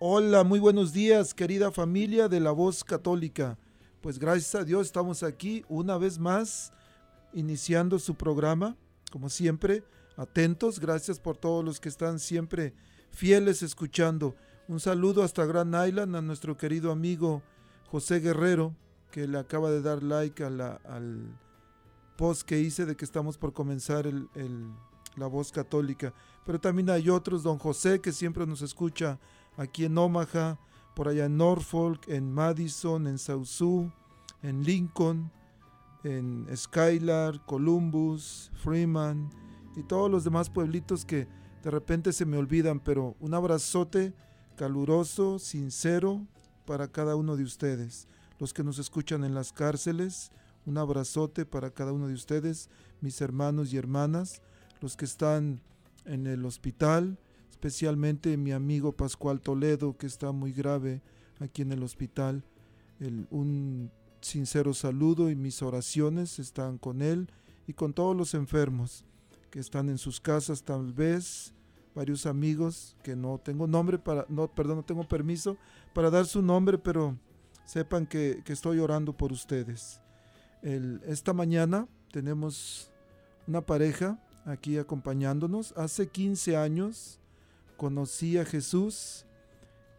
Hola, muy buenos días, querida familia de la voz católica. Pues gracias a Dios estamos aquí una vez más iniciando su programa, como siempre, atentos. Gracias por todos los que están siempre fieles escuchando. Un saludo hasta Gran Island a nuestro querido amigo José Guerrero, que le acaba de dar like al post que hice de que estamos por comenzar el, la voz católica. Pero también hay otros, don José, que siempre nos escucha aquí en Omaha, por allá en Norfolk, en Madison, en Sausu, en Lincoln, en Skylar, Columbus, Freeman y todos los demás pueblitos que de repente se me olvidan, pero un abrazote caluroso, sincero para cada uno de ustedes. Los que nos escuchan en las cárceles, un abrazote para cada uno de ustedes, mis hermanos y hermanas, los que están en el hospital, especialmente mi amigo Pascual Toledo, que está muy grave aquí en el hospital. un sincero saludo y mis oraciones están con él y con todos los enfermos que están en sus casas tal vez, varios amigos que no tengo nombre para, no, perdón, no tengo permiso para dar su nombre, pero sepan que, estoy orando por ustedes. esta mañana tenemos una pareja aquí acompañándonos. Hace 15 años conocí a Jesús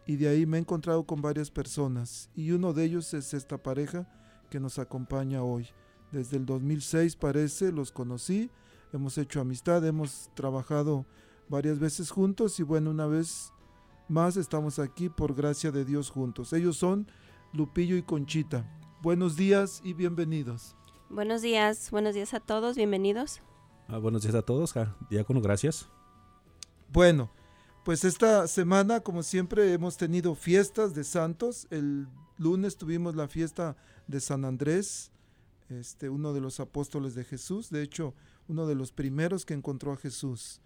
y de ahí me he encontrado con varias personas y uno de ellos es esta pareja que nos acompaña hoy. Desde el 2006 parece, los conocí, hemos hecho amistad, hemos trabajado varias veces juntos y bueno, una vez más estamos aquí por gracia de Dios juntos. Ellos son Lupillo y Conchita. Buenos días y bienvenidos. Buenos días, buenos días a todos, bienvenidos. Ah, buenos días a todos, diácono, gracias. Bueno, pues esta semana, como siempre, hemos tenido fiestas de santos. El lunes tuvimos la fiesta de San Andrés, este, uno de los apóstoles de Jesús, de hecho, uno de los primeros que encontró a Jesús.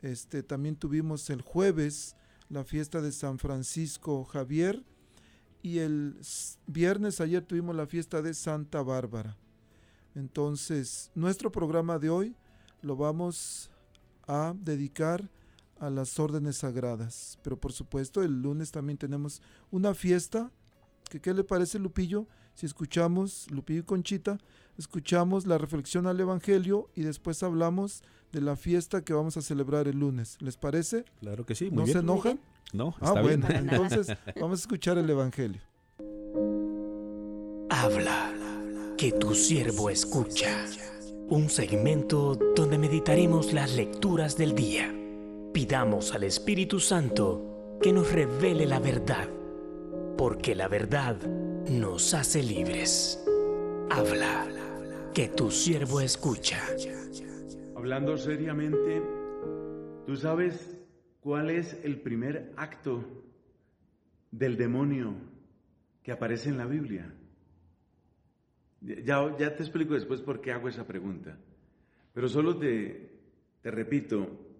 Este, también tuvimos el jueves la fiesta de San Francisco Javier y el viernes ayer tuvimos la fiesta de Santa Bárbara. Entonces, nuestro programa de hoy lo vamos a dedicar a las órdenes sagradas. Pero por supuesto, el lunes también tenemos una fiesta. Que, ¿Qué le parece, Lupillo? Si escuchamos, Lupillo y Conchita, escuchamos la reflexión al Evangelio y después hablamos de la fiesta que vamos a celebrar el lunes. ¿Les parece? Claro que sí. ¿No se enojan? No, ah, está ah, bueno, entonces vamos a escuchar el Evangelio. Habla, que tu siervo escucha. Un segmento donde meditaremos las lecturas del día. Pidamos al Espíritu Santo que nos revele la verdad, porque la verdad nos hace libres. Habla, que tu siervo escucha. Hablando seriamente, ¿tú sabes cuál es el primer acto del demonio que aparece en la Biblia? Ya, ya te explico después por qué hago esa pregunta. Pero solo te, te repito,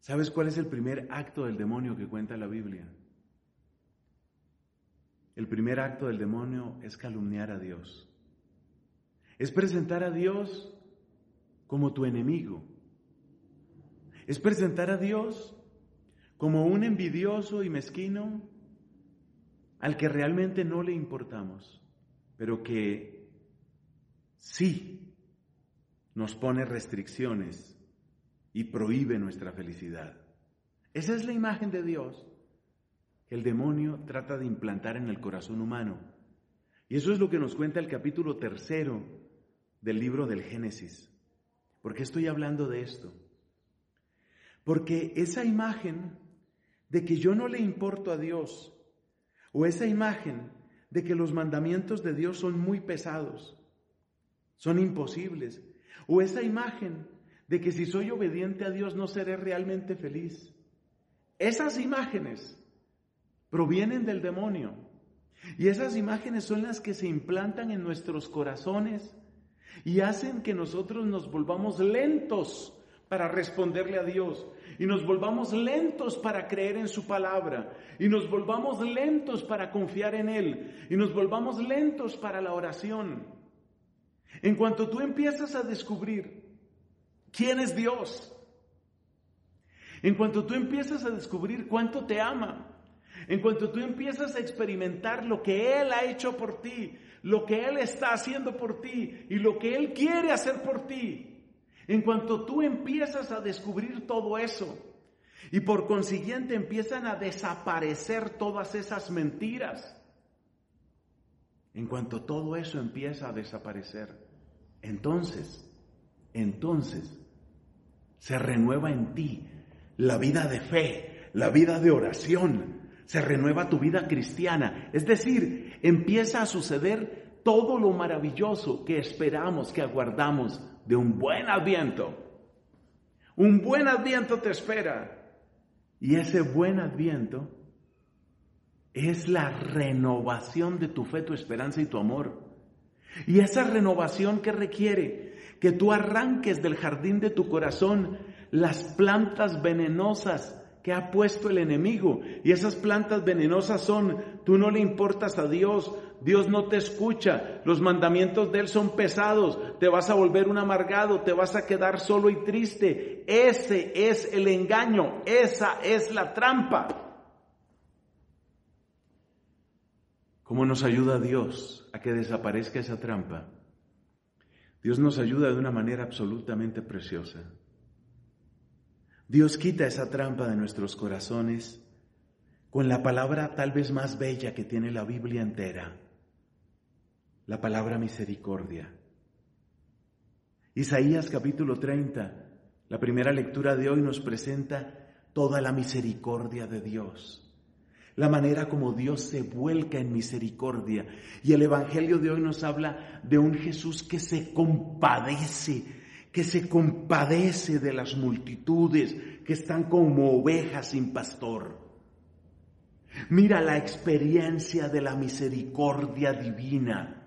¿sabes cuál es el primer acto del demonio que cuenta la Biblia? El primer acto del demonio es calumniar a Dios. Es presentar a Dios como tu enemigo. Es presentar a Dios como un envidioso y mezquino al que realmente no le importamos, pero que sí nos pone restricciones y prohíbe nuestra felicidad. Esa es la imagen de Dios que el demonio trata de implantar en el corazón humano. Y eso es lo que nos cuenta el capítulo tercero del libro del Génesis. ¿Por qué estoy hablando de esto? Porque esa imagen de que yo no le importo a Dios, o esa imagen de que los mandamientos de Dios son muy pesados, son imposibles, o esa imagen de que si soy obediente a Dios no seré realmente feliz. Esas imágenes provienen del demonio. Y esas imágenes son las que se implantan en nuestros corazones y hacen que nosotros nos volvamos lentos para responderle a Dios y nos volvamos lentos para creer en su palabra y nos volvamos lentos para confiar en Él y nos volvamos lentos para la oración. En cuanto tú empiezas a descubrir quién es Dios, en cuanto tú empiezas a descubrir cuánto te ama, en cuanto tú empiezas a experimentar lo que Él ha hecho por ti, lo que Él está haciendo por ti y lo que Él quiere hacer por ti, en cuanto tú empiezas a descubrir todo eso y por consiguiente empiezan a desaparecer todas esas mentiras, en cuanto todo eso empieza a desaparecer, entonces, entonces se renueva en ti la vida de fe, la vida de oración, se renueva tu vida cristiana. Es decir, empieza a suceder todo lo maravilloso que esperamos, que aguardamos de un buen adviento. Un buen adviento te espera. Y ese buen adviento es la renovación de tu fe, tu esperanza y tu amor. Y esa renovación que requiere que tú arranques del jardín de tu corazón las plantas venenosas que ha puesto el enemigo. Y esas plantas venenosas son, tú no le importas a Dios, Dios no te escucha, los mandamientos de Él son pesados, te vas a volver un amargado, te vas a quedar solo y triste. Ese es el engaño, esa es la trampa. ¿Cómo nos ayuda Dios a que desaparezca esa trampa? Dios nos ayuda de una manera absolutamente preciosa. Dios quita esa trampa de nuestros corazones con la palabra tal vez más bella que tiene la Biblia entera, la palabra misericordia. Isaías capítulo 30, la primera lectura de hoy nos presenta toda la misericordia de Dios, la manera como Dios se vuelca en misericordia. Y el Evangelio de hoy nos habla de un Jesús que se compadece que se compadece de las multitudes que están como ovejas sin pastor. Mira la experiencia de la misericordia divina.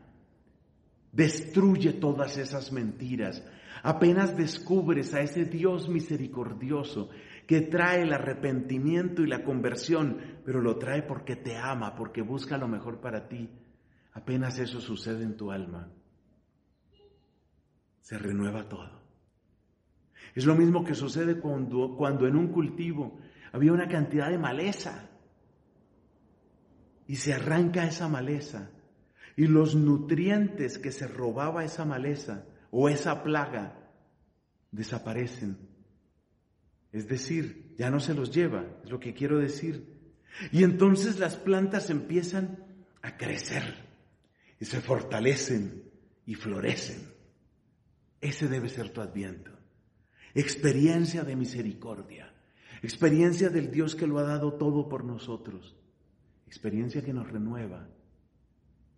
Destruye todas esas mentiras. Apenas descubres a ese Dios misericordioso que trae el arrepentimiento y la conversión, pero lo trae porque te ama, porque busca lo mejor para ti. Apenas eso sucede en tu alma se renueva todo. Es lo mismo que sucede cuando, cuando en un cultivo había una cantidad de maleza y se arranca esa maleza y los nutrientes que se robaba esa maleza o esa plaga desaparecen. Es decir, ya no se los lleva, es lo que quiero decir. Y entonces las plantas empiezan a crecer y se fortalecen y florecen. Ese debe ser tu adviento. Experiencia de misericordia. Experiencia del Dios que lo ha dado todo por nosotros. Experiencia que nos renueva.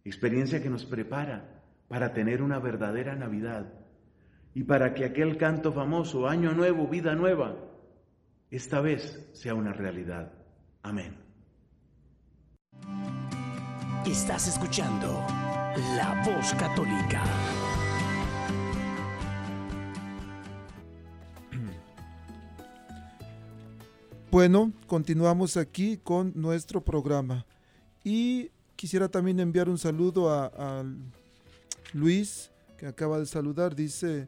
Experiencia que nos prepara para tener una verdadera Navidad y para que aquel canto famoso, Año Nuevo, Vida Nueva, esta vez sea una realidad. Amén. Estás escuchando La Voz Católica. Bueno, continuamos aquí con nuestro programa. Y quisiera también enviar un saludo a, a Luis, que acaba de saludar. Dice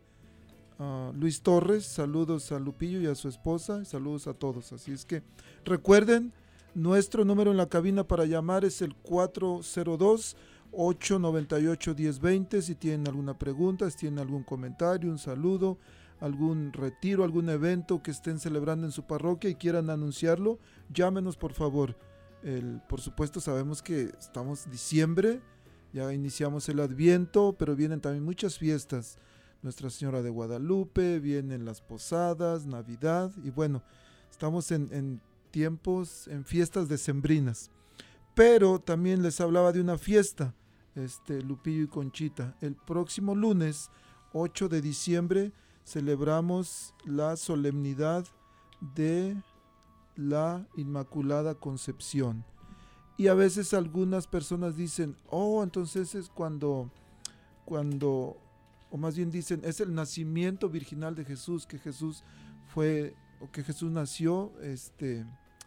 uh, Luis Torres, saludos a Lupillo y a su esposa, saludos a todos. Así es que recuerden, nuestro número en la cabina para llamar es el 402. 898-1020 si tienen alguna pregunta, si tienen algún comentario, un saludo, algún retiro, algún evento que estén celebrando en su parroquia y quieran anunciarlo, llámenos por favor. El, por supuesto sabemos que estamos diciembre, ya iniciamos el adviento, pero vienen también muchas fiestas. Nuestra Señora de Guadalupe, vienen las posadas, Navidad y bueno, estamos en, tiempos, en fiestas decembrinas. Pero también les hablaba de una fiesta, este Lupillo y Conchita. El próximo lunes 8 de diciembre celebramos la solemnidad de la Inmaculada Concepción. Y a veces algunas personas dicen, oh, entonces es cuando, cuando, o más bien dicen, es el nacimiento virginal de Jesús, que Jesús fue, o que Jesús nació este,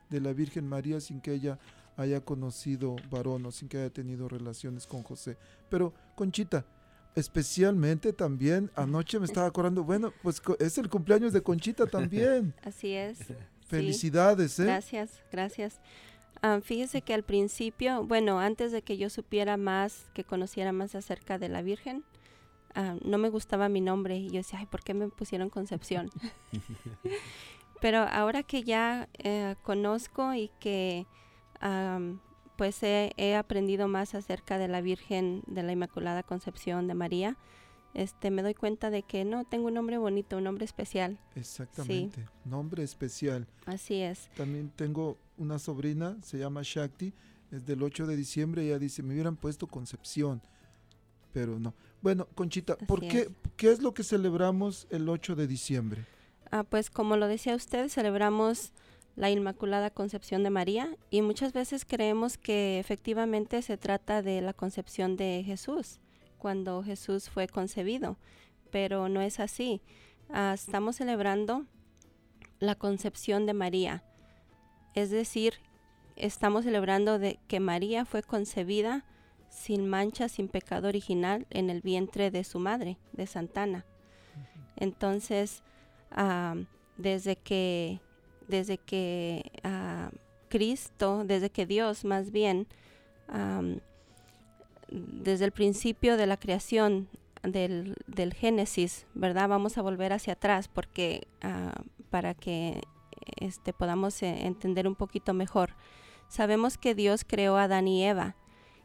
de la Virgen María sin que ella haya conocido varón o sin que haya tenido relaciones con José. Pero, Conchita, especialmente también anoche me estaba acordando, bueno, pues es el cumpleaños de Conchita también. Así es. Felicidades, ¿eh? Gracias, gracias. Um, fíjese que al principio, bueno, antes de que yo supiera más, que conociera más acerca de la Virgen, uh, no me gustaba mi nombre y yo decía, ay, ¿por qué me pusieron Concepción? Pero ahora que ya eh, conozco y que um, pues he, he, aprendido más acerca de la Virgen de la Inmaculada Concepción de María, este, me doy cuenta de que no, tengo un nombre bonito, un nombre especial. Exactamente, sí. nombre especial. Así es. También tengo una sobrina, se llama Shakti, es del 8 de diciembre, ella dice, me hubieran puesto Concepción, pero no. Bueno, Conchita, Así ¿por qué, es. qué es lo que celebramos el 8 de diciembre? Ah, pues como lo decía usted, celebramos la Inmaculada Concepción de María y muchas veces creemos que efectivamente se trata de la concepción de Jesús cuando Jesús fue concebido, pero no es así. Uh, estamos celebrando la concepción de María, es decir, estamos celebrando de que María fue concebida sin mancha, sin pecado original en el vientre de su madre, de Santana. Entonces, uh, desde que desde que uh, Cristo, desde que Dios más bien um, desde el principio de la creación del, del, Génesis, ¿verdad? Vamos a volver hacia atrás porque uh, para que este, podamos eh, entender un poquito mejor. Sabemos que Dios creó a Adán y Eva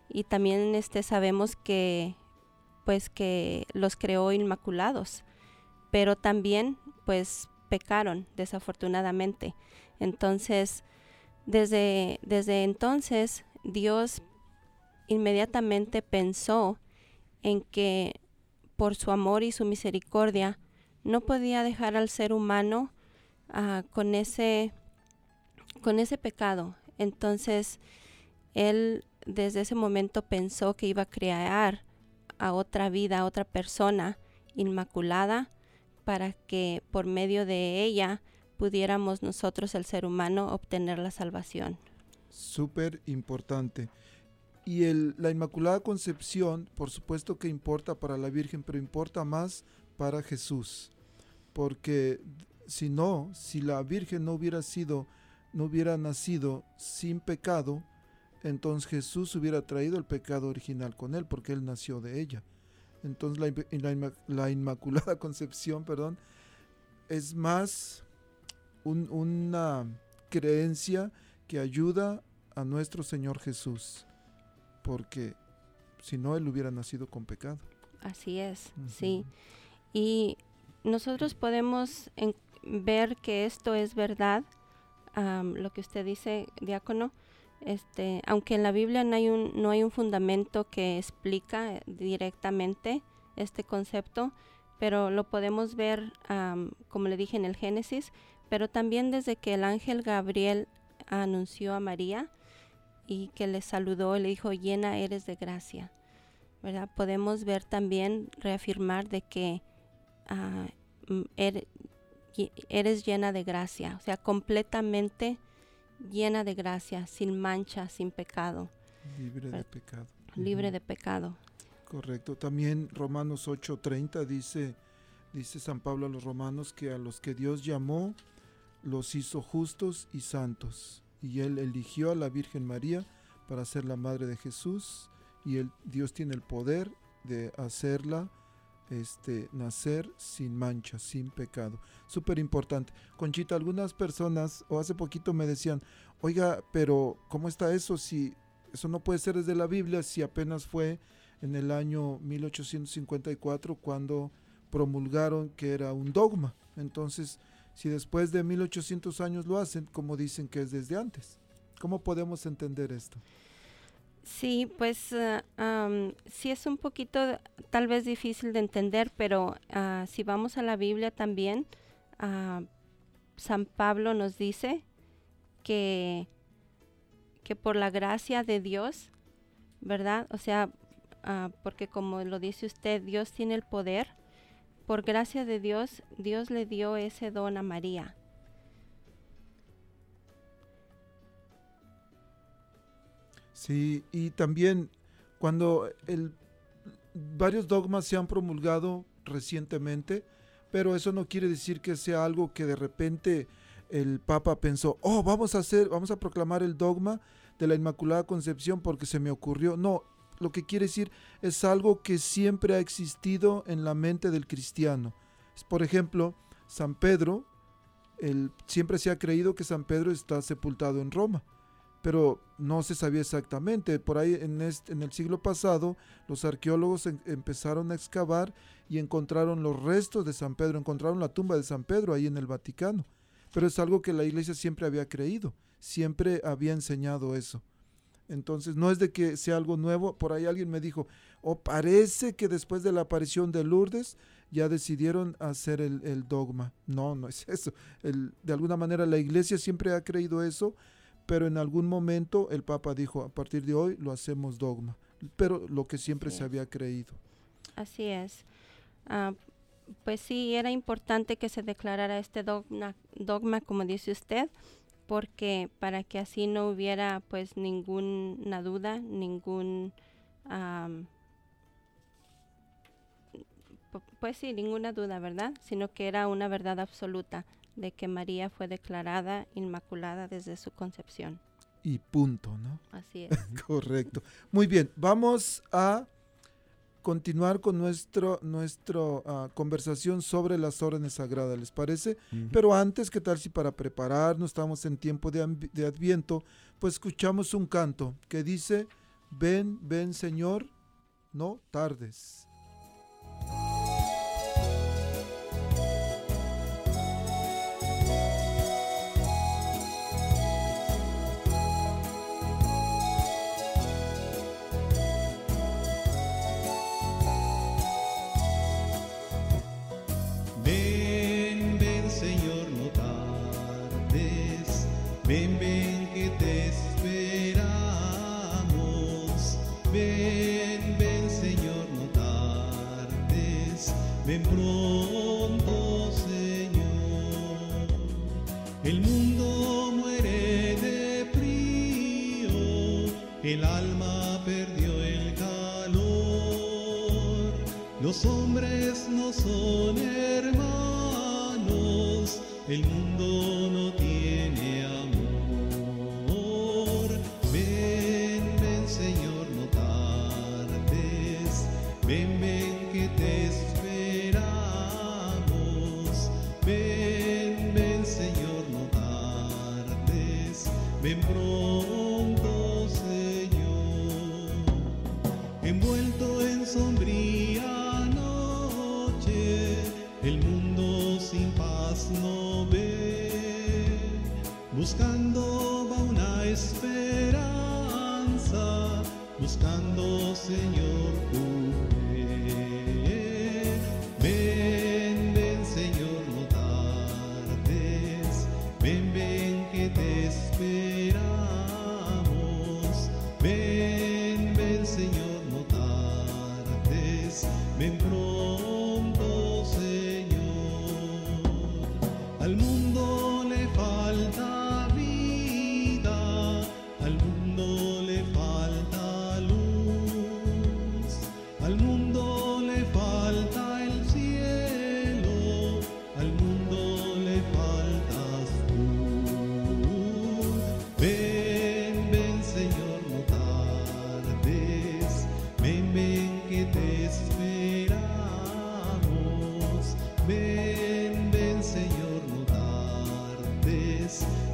y también este, sabemos que pues que los creó inmaculados, pero también pues pecaron desafortunadamente. Entonces, desde, desde entonces Dios inmediatamente pensó en que por su amor y su misericordia no podía dejar al ser humano uh, con ese con ese pecado. Entonces él desde ese momento pensó que iba a crear a otra vida, a otra persona inmaculada para que por medio de ella pudiéramos nosotros el ser humano obtener la salvación. Súper importante. Y el, la Inmaculada Concepción, por supuesto que importa para la Virgen, pero importa más para Jesús. Porque si no, si la Virgen no hubiera sido, no hubiera nacido sin pecado, entonces Jesús hubiera traído el pecado original con él, porque él nació de ella. Entonces la, la, la Inmaculada Concepción, perdón, es más un, una creencia que ayuda a nuestro Señor Jesús porque si no, él hubiera nacido con pecado. Así es, uh -huh. sí. Y nosotros podemos ver que esto es verdad, um, lo que usted dice, diácono, Este, aunque en la Biblia no hay un, no hay un fundamento que explica directamente este concepto, pero lo podemos ver, como le dije en el Génesis, pero también desde que el ángel Gabriel anunció a María y que le saludó y le dijo, llena eres de gracia. Podemos ver también, reafirmar de que ah, er- eres llena de gracia, o sea, completamente llena de gracia, sin mancha, sin pecado, Libre de pecado. libre de pecado. Correcto. También Romanos 8:30 dice, dice San Pablo a los romanos que a los que Dios llamó los hizo justos y santos. Y él eligió a la Virgen María para ser la madre de Jesús y él, Dios tiene el poder de hacerla este, nacer sin mancha, sin pecado. Súper importante. Conchita, algunas personas, o hace poquito me decían, oiga, pero ¿cómo está eso? Si eso no puede ser desde la Biblia, si apenas fue en el año 1854 cuando promulgaron que era un dogma. Entonces, si después de 1800 años lo hacen, como dicen que es desde antes. ¿Cómo podemos entender esto? Sí, pues am, sí es un poquito tal vez difícil de entender, pero ah, si vamos a la Biblia también, ah, San Pablo nos dice que, que por la gracia de Dios, ¿verdad? O sea, ah, porque como lo dice usted, Dios tiene el poder. Por gracia de Dios, Dios le dio ese don a María. Sí, y también cuando el, varios dogmas se han promulgado recientemente, pero eso no quiere decir que sea algo que de repente el Papa pensó, oh, vamos a hacer, vamos a proclamar el dogma de la Inmaculada Concepción porque se me ocurrió. No, lo que quiere decir es algo que siempre ha existido en la mente del cristiano. Por ejemplo, San Pedro, el, siempre se ha creído que San Pedro está sepultado en Roma pero no se sabía exactamente. Por ahí en, este, en el siglo pasado los arqueólogos empezaron a excavar y encontraron los restos de San Pedro, encontraron la tumba de San Pedro ahí en el Vaticano. Pero es algo que la iglesia siempre había creído, siempre había enseñado eso. Entonces no es de que sea algo nuevo, por ahí alguien me dijo, o parece que después de la aparición de Lourdes ya decidieron hacer el, dogma. No, no es eso. De alguna manera la iglesia siempre ha creído eso, pero en algún momento el Papa dijo, a partir de hoy lo hacemos dogma, pero lo que siempre se había creído. Así es. Ah, pues sí, era importante que se declarara este dogma, dogma, como dice usted, porque para que así no hubiera pues ninguna duda, ningún, pu- pues sí, ninguna duda, ¿verdad? Sino que era una verdad absoluta de que María fue declarada inmaculada desde su concepción. Y punto, ¿no? Así es. Correcto. Muy bien, vamos a continuar con nuestro, nuestro ah, conversación sobre las órdenes sagradas, ¿les parece? Pero antes, ¿qué tal si para prepararnos, estamos en tiempo de, de Adviento, pues escuchamos un canto que dice, ven, ven Señor, no tardes. Ven, ven Señor, no tardes, ven pronto Señor. El mundo muere de frío, el alma perdió el calor. Los hombres no son hermanos, el mundo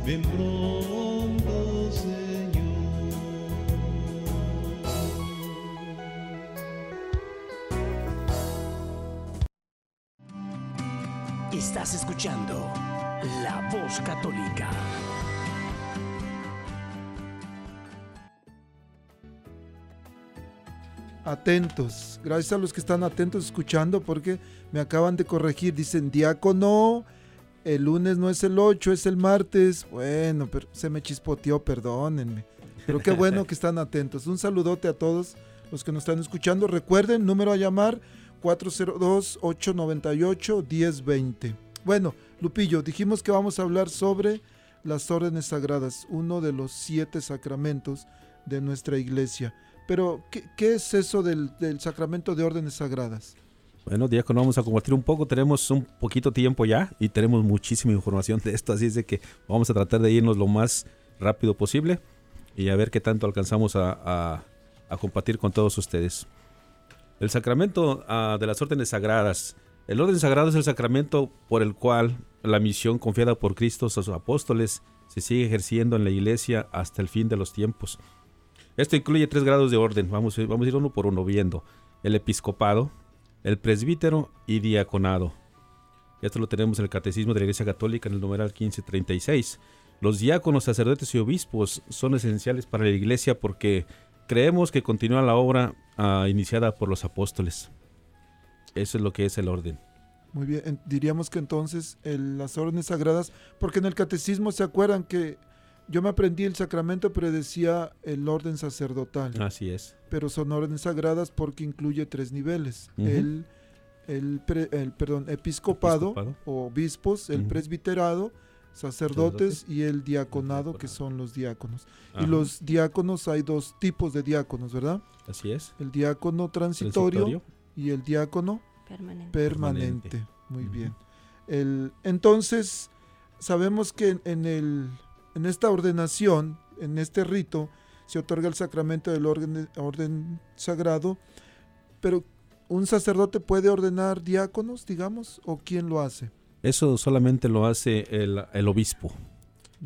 ven pronto Señor. Estás escuchando La Voz Católica. Atentos. Gracias a los que están atentos escuchando porque me acaban de corregir. Dicen diácono. El lunes no es el 8, es el martes. Bueno, pero se me chispoteó, perdónenme. Pero qué bueno que están atentos. Un saludote a todos los que nos están escuchando. Recuerden, número a llamar 402-898-1020. Bueno, Lupillo, dijimos que vamos a hablar sobre las órdenes sagradas, uno de los siete sacramentos de nuestra iglesia. Pero, ¿qué, qué es eso del, del sacramento de órdenes sagradas? Bueno, diácono, vamos a compartir un poco. Tenemos un poquito tiempo ya y tenemos muchísima información de esto, así es de que vamos a tratar de irnos lo más rápido posible y a ver qué tanto alcanzamos a, a- a compartir con todos ustedes. El sacramento ah, de las órdenes sagradas. El orden sagrado es el sacramento por el cual la misión confiada por Cristo a sus apóstoles se sigue ejerciendo en la iglesia hasta el fin de los tiempos. Esto incluye tres grados de orden. Vamos, vamos a ir uno por uno viendo. El episcopado, el presbítero y diaconado. Esto lo tenemos en el Catecismo de la Iglesia Católica en el numeral 1536. Los diáconos, sacerdotes y obispos son esenciales para la Iglesia porque creemos que continúa la obra ah, iniciada por los apóstoles. Eso es lo que es el orden. Muy bien, en- diríamos que entonces las órdenes sagradas, porque en el catecismo se acuerdan que yo me aprendí el sacramento, pero decía el orden sacerdotal. Así es. pero son órdenes sagradas porque incluye tres niveles. El, el, pre- el, perdón, episcopado, Episcopado. o obispos, el presbiterado, sacerdotes Sacerdote. y el diaconado, que son los diáconos. Ajá, Y los diáconos, hay dos tipos de diáconos, ¿verdad? Así es. El diácono transitorio, Transitorio. y el diácono Permanente. permanente. Muy bien. El, entonces, sabemos que en, en el, en esta ordenación, en este rito, se otorga el sacramento del orden, orden sagrado, pero ¿un sacerdote puede ordenar diáconos, digamos, o quién lo hace? Eso solamente lo hace el, el obispo.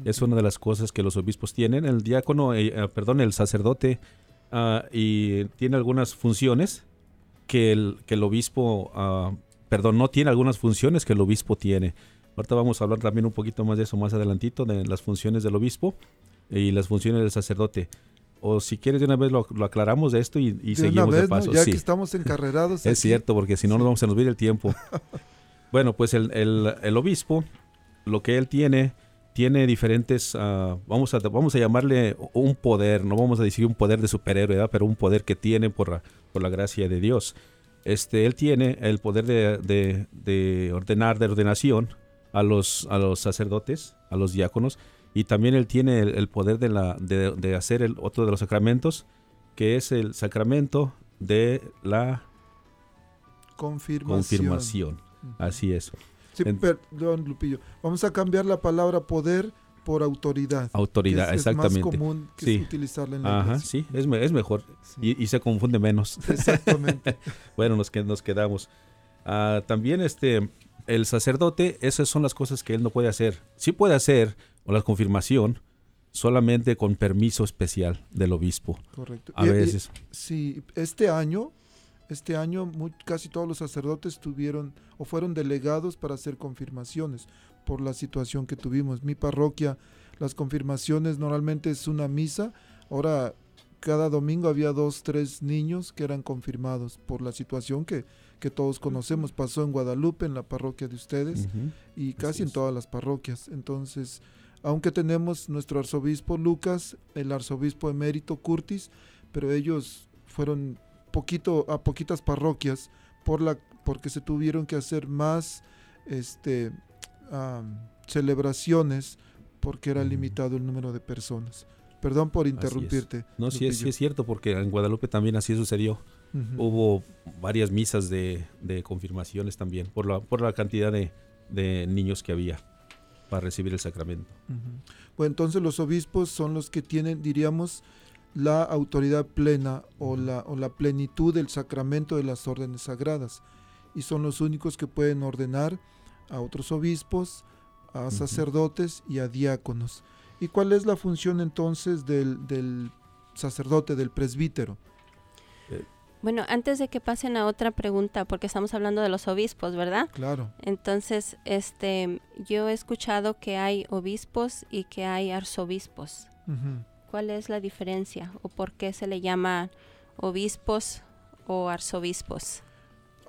Es una de las cosas que los obispos tienen. El diácono, eh, eh, perdón, el sacerdote, ah, y tiene algunas funciones que el, que el obispo, ah, perdón, no tiene algunas funciones que el obispo tiene. Ahorita vamos a hablar también un poquito más de eso más adelantito, de las funciones del obispo y las funciones del sacerdote. O si quieres de una vez lo, lo aclaramos de esto y, seguimos vez, de ¿no? paso. ya Sí. que estamos encarrerados. Es aquí. cierto, porque si no nos vamos a nos ir el tiempo. bueno, pues el, el- el obispo, lo que él tiene, tiene diferentes, ah, vamos, a, vamos a llamarle un poder, no vamos a decir un poder de superhéroe, ¿verdad? pero un poder que tiene por la, por la gracia de Dios. Este, él tiene el poder de, de- de ordenar, de ordenación a los, a los sacerdotes, a los diáconos, y también él tiene el, el poder de, la, de, de hacer el otro de los sacramentos, que es el sacramento de la Confirmación. confirmación. Así es. Sí, En- perdón, Lupillo. Vamos a cambiar la palabra poder por autoridad. que Autoridad, es, es más exactamente. común que Sí. utilizarla en la Ajá, iglesia. sí, es, es mejor. Sí. Y, y se confunde menos. Exactamente. bueno, nos, que- nos quedamos. Ah, también este, el sacerdote, esas son las cosas que él no puede hacer. Sí puede hacer, o la confirmación, solamente con permiso especial del obispo. Correcto. A Y- y- veces. Sí, este año, este año casi todos los sacerdotes tuvieron o fueron delegados para hacer confirmaciones por la situación que tuvimos. Mi parroquia, las confirmaciones normalmente es una misa. Ahora cada domingo había dos, tres niños que eran confirmados por la situación que, que todos conocemos. Pasó en Guadalupe, en la parroquia de ustedes, y casi en todas las parroquias. Entonces, aunque tenemos nuestro arzobispo Lucas, el arzobispo emérito Curtis, pero ellos fueron poquito a poquitas parroquias por la porque se tuvieron que hacer más este celebraciones porque era Ujú. limitado el número de personas. Perdón por interrumpirte. No, sí es, sí es cierto, porque en Guadalupe también así sucedió. Hubo varias misas de, de confirmaciones también, por la, por la cantidad de, de niños que había para recibir el sacramento. Ujú. Bueno, entonces los obispos son los que tienen, diríamos, la autoridad plena o la, o la plenitud del sacramento de las órdenes sagradas. Y son los únicos que pueden ordenar a otros obispos, a sacerdotes y a diáconos. ¿Y cuál es la función entonces del, del sacerdote, del presbítero? Bueno, antes de que pasen a otra pregunta, porque estamos hablando de los obispos, ¿verdad? Claro. Entonces, este, yo he escuchado que hay obispos y que hay arzobispos. ¿Cuál es la diferencia o por qué se le llama obispos o arzobispos?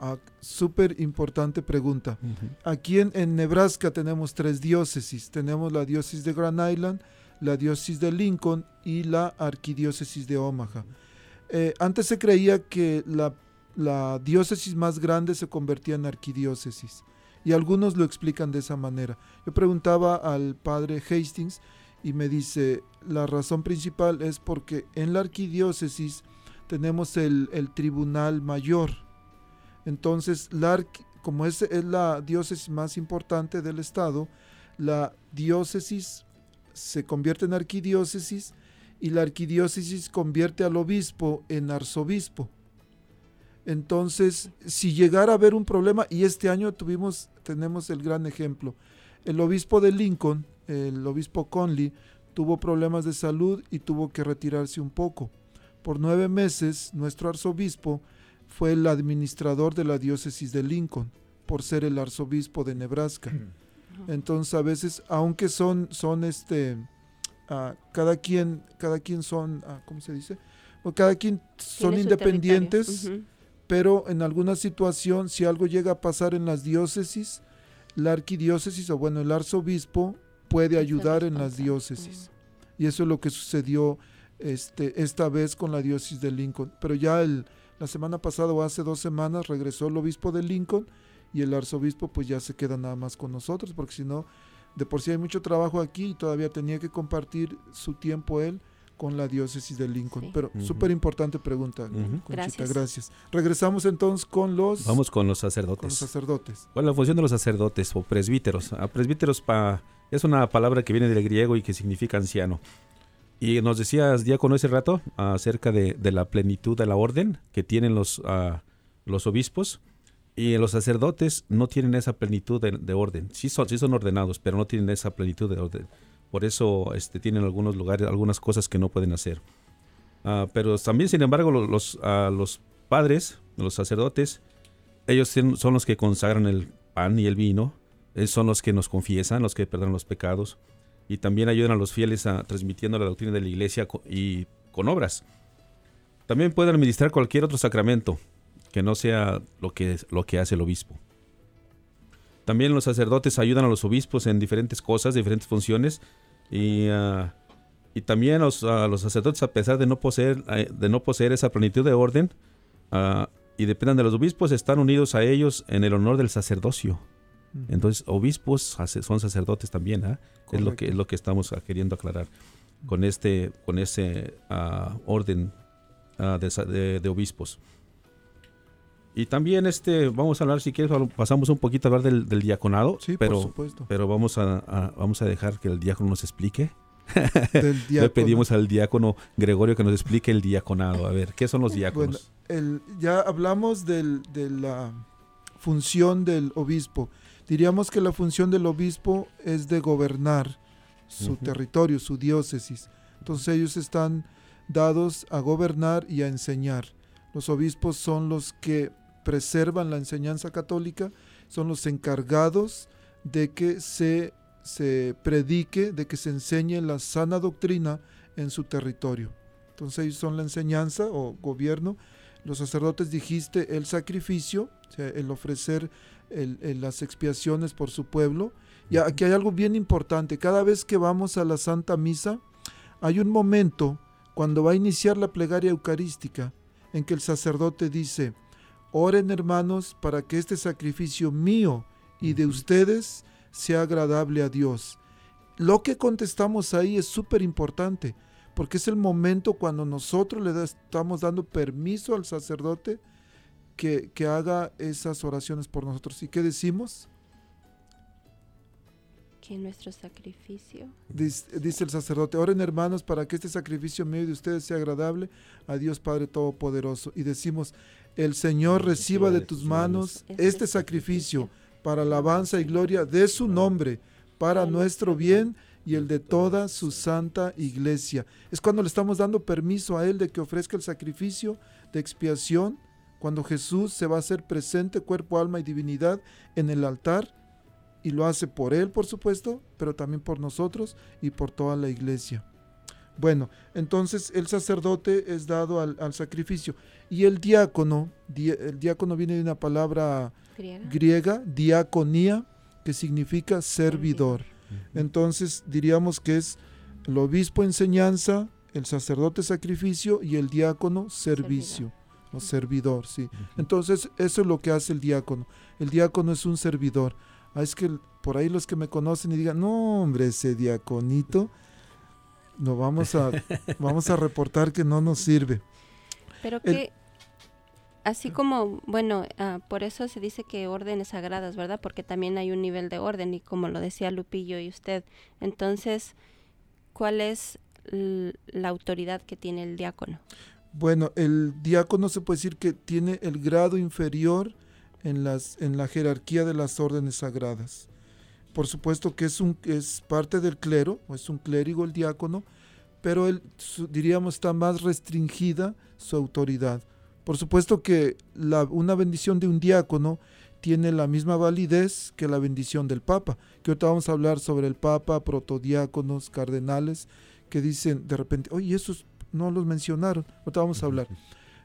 Ah, Súper importante pregunta. Aquí en, en Nebraska tenemos tres diócesis. Tenemos la diócesis de Grand Island, la diócesis de Lincoln y la arquidiócesis de Omaha. Eh, antes se creía que la, la diócesis más grande se convertía en arquidiócesis y algunos lo explican de esa manera. Yo preguntaba al padre Hastings y me dice, la razón principal es porque en la arquidiócesis tenemos el, el tribunal mayor. Entonces, la como es, es la diócesis más importante del estado, la diócesis se convierte en arquidiócesis y la arquidiócesis convierte al obispo en arzobispo. Entonces, si llegara a haber un problema, y este año tuvimos, tenemos el gran ejemplo, el obispo de Lincoln, el obispo Conley, tuvo problemas de salud y tuvo que retirarse un poco. Por nueve meses, nuestro arzobispo fue el administrador de la diócesis de Lincoln, por ser el arzobispo de Nebraska. Entonces, a veces, aunque son, son este, ah, cada quien, cada quien son, ah, ¿cómo se dice? O cada quien son independientes, pero en alguna situación, si algo llega a pasar en las diócesis, la arquidiócesis o bueno, el arzobispo puede ayudar en las diócesis. Y eso es lo que sucedió este, esta vez con la diócesis de Lincoln. Pero ya el, la semana pasada o hace dos semanas regresó el obispo de Lincoln y el arzobispo pues ya se queda nada más con nosotros, porque si no, de por sí hay mucho trabajo aquí y todavía tenía que compartir su tiempo él con la diócesis de Lincoln. Sí. Pero Ujú. súper importante pregunta. Conchita, Gracias. gracias. Regresamos entonces con los, Vamos con los con los sacerdotes. sacerdotes. ¿Cuál es la función de los sacerdotes o presbíteros? A presbíteros pa- es una palabra que viene del griego y que significa anciano. Y nos decías, diácono, ese rato acerca de, de la plenitud de la orden que tienen los, ah, los obispos. Y los sacerdotes no tienen esa plenitud de, de orden. Sí son, sí son ordenados, pero no tienen esa plenitud de orden. Por eso este, tienen algunos lugares, algunas cosas que no pueden hacer. Ah, pero también, sin embargo, lo- los, ah, los padres, los sacerdotes, ellos son los que consagran el pan y el vino, ellos son los que nos confiesan, los que perdonan los pecados, y también ayudan a los fieles a transmitiendo la doctrina de la iglesia y con obras. También pueden administrar cualquier otro sacramento que no sea lo que, lo que hace el obispo. También los sacerdotes ayudan a los obispos en diferentes cosas, diferentes funciones, y, ah, y también los, los sacerdotes, a pesar de no poseer, eh, de no poseer esa plenitud de orden, ah, y dependan de los obispos, están unidos a ellos en el honor del sacerdocio. Entonces, obispos son sacerdotes también, ¿ah? Es lo que es lo que estamos queriendo aclarar con este con ese ah, orden ah, de, de- de obispos. Y también este vamos a hablar si quieres pasamos un poquito a hablar del, del diaconado, Sí, pero por supuesto. pero vamos a, a- vamos a dejar que el diácono nos explique. Le pedimos al diácono Gregorio que nos explique el diaconado. A ver, ¿qué son los diáconos? el- ya hablamos del- de la función del obispo. Diríamos que la función del obispo es de gobernar su territorio, su diócesis. Entonces ellos están dados a gobernar y a enseñar. Los obispos son los que preservan la enseñanza católica, son los encargados de que se, se predique, de que se enseñe la sana doctrina en su territorio. Entonces ellos son la enseñanza o gobierno. Los sacerdotes dijiste el sacrificio, o sea, el ofrecer el- el- las expiaciones por su pueblo. Y aquí hay algo bien importante. Cada vez que vamos a la Santa Misa, hay un momento cuando va a iniciar la plegaria eucarística en que el sacerdote dice, oren hermanos para que este sacrificio mío y de ustedes sea agradable a Dios. Lo que contestamos ahí es súper importante, porque es el momento cuando nosotros le da- estamos dando permiso al sacerdote que, que haga esas oraciones por nosotros. ¿Y qué decimos? Que nuestro sacrificio. Dice, dice el sacerdote, oren hermanos para que este sacrificio mío y de ustedes sea agradable a Dios Padre Todopoderoso. Y decimos, el Señor reciba de tus manos este sacrificio para alabanza y gloria de su nombre, para nuestro bien y el de toda su santa iglesia. Es cuando le estamos dando permiso a Él de que ofrezca el sacrificio de expiación, cuando Jesús se va a hacer presente, cuerpo, alma y divinidad en el altar, y lo hace por Él, por supuesto, pero también por nosotros y por toda la iglesia. Bueno, entonces el sacerdote es dado al, al sacrificio y el diácono, di- el diácono viene de una palabra Griega. griega, diaconía, que significa servidor. Entonces diríamos que es el obispo enseñanza, el sacerdote sacrificio y el diácono servicio servidor, sí. Entonces eso es lo que hace el diácono. El diácono es un servidor. Ah, es que por ahí los que me conocen y digan, no hombre, ese diaconito, no vamos a, vamos a reportar que no nos sirve. Pero El- que, así como, bueno, ah, por eso se dice que órdenes sagradas, ¿verdad? Porque también hay un nivel de orden y como lo decía Lupillo y usted. Entonces, ¿cuál es la autoridad que tiene el diácono? Bueno, el diácono se puede decir que tiene el grado inferior en, las, en la jerarquía de las órdenes sagradas. Por supuesto que es, un, es parte del clero, es un clérigo el diácono, pero él, su- diríamos, está más restringida su autoridad. Por supuesto que una bendición de un diácono tiene la misma validez que la bendición del Papa, que ahorita vamos a hablar sobre el Papa, protodiáconos, cardenales, que dicen de repente, oye, esos no los mencionaron, ahorita vamos a hablar.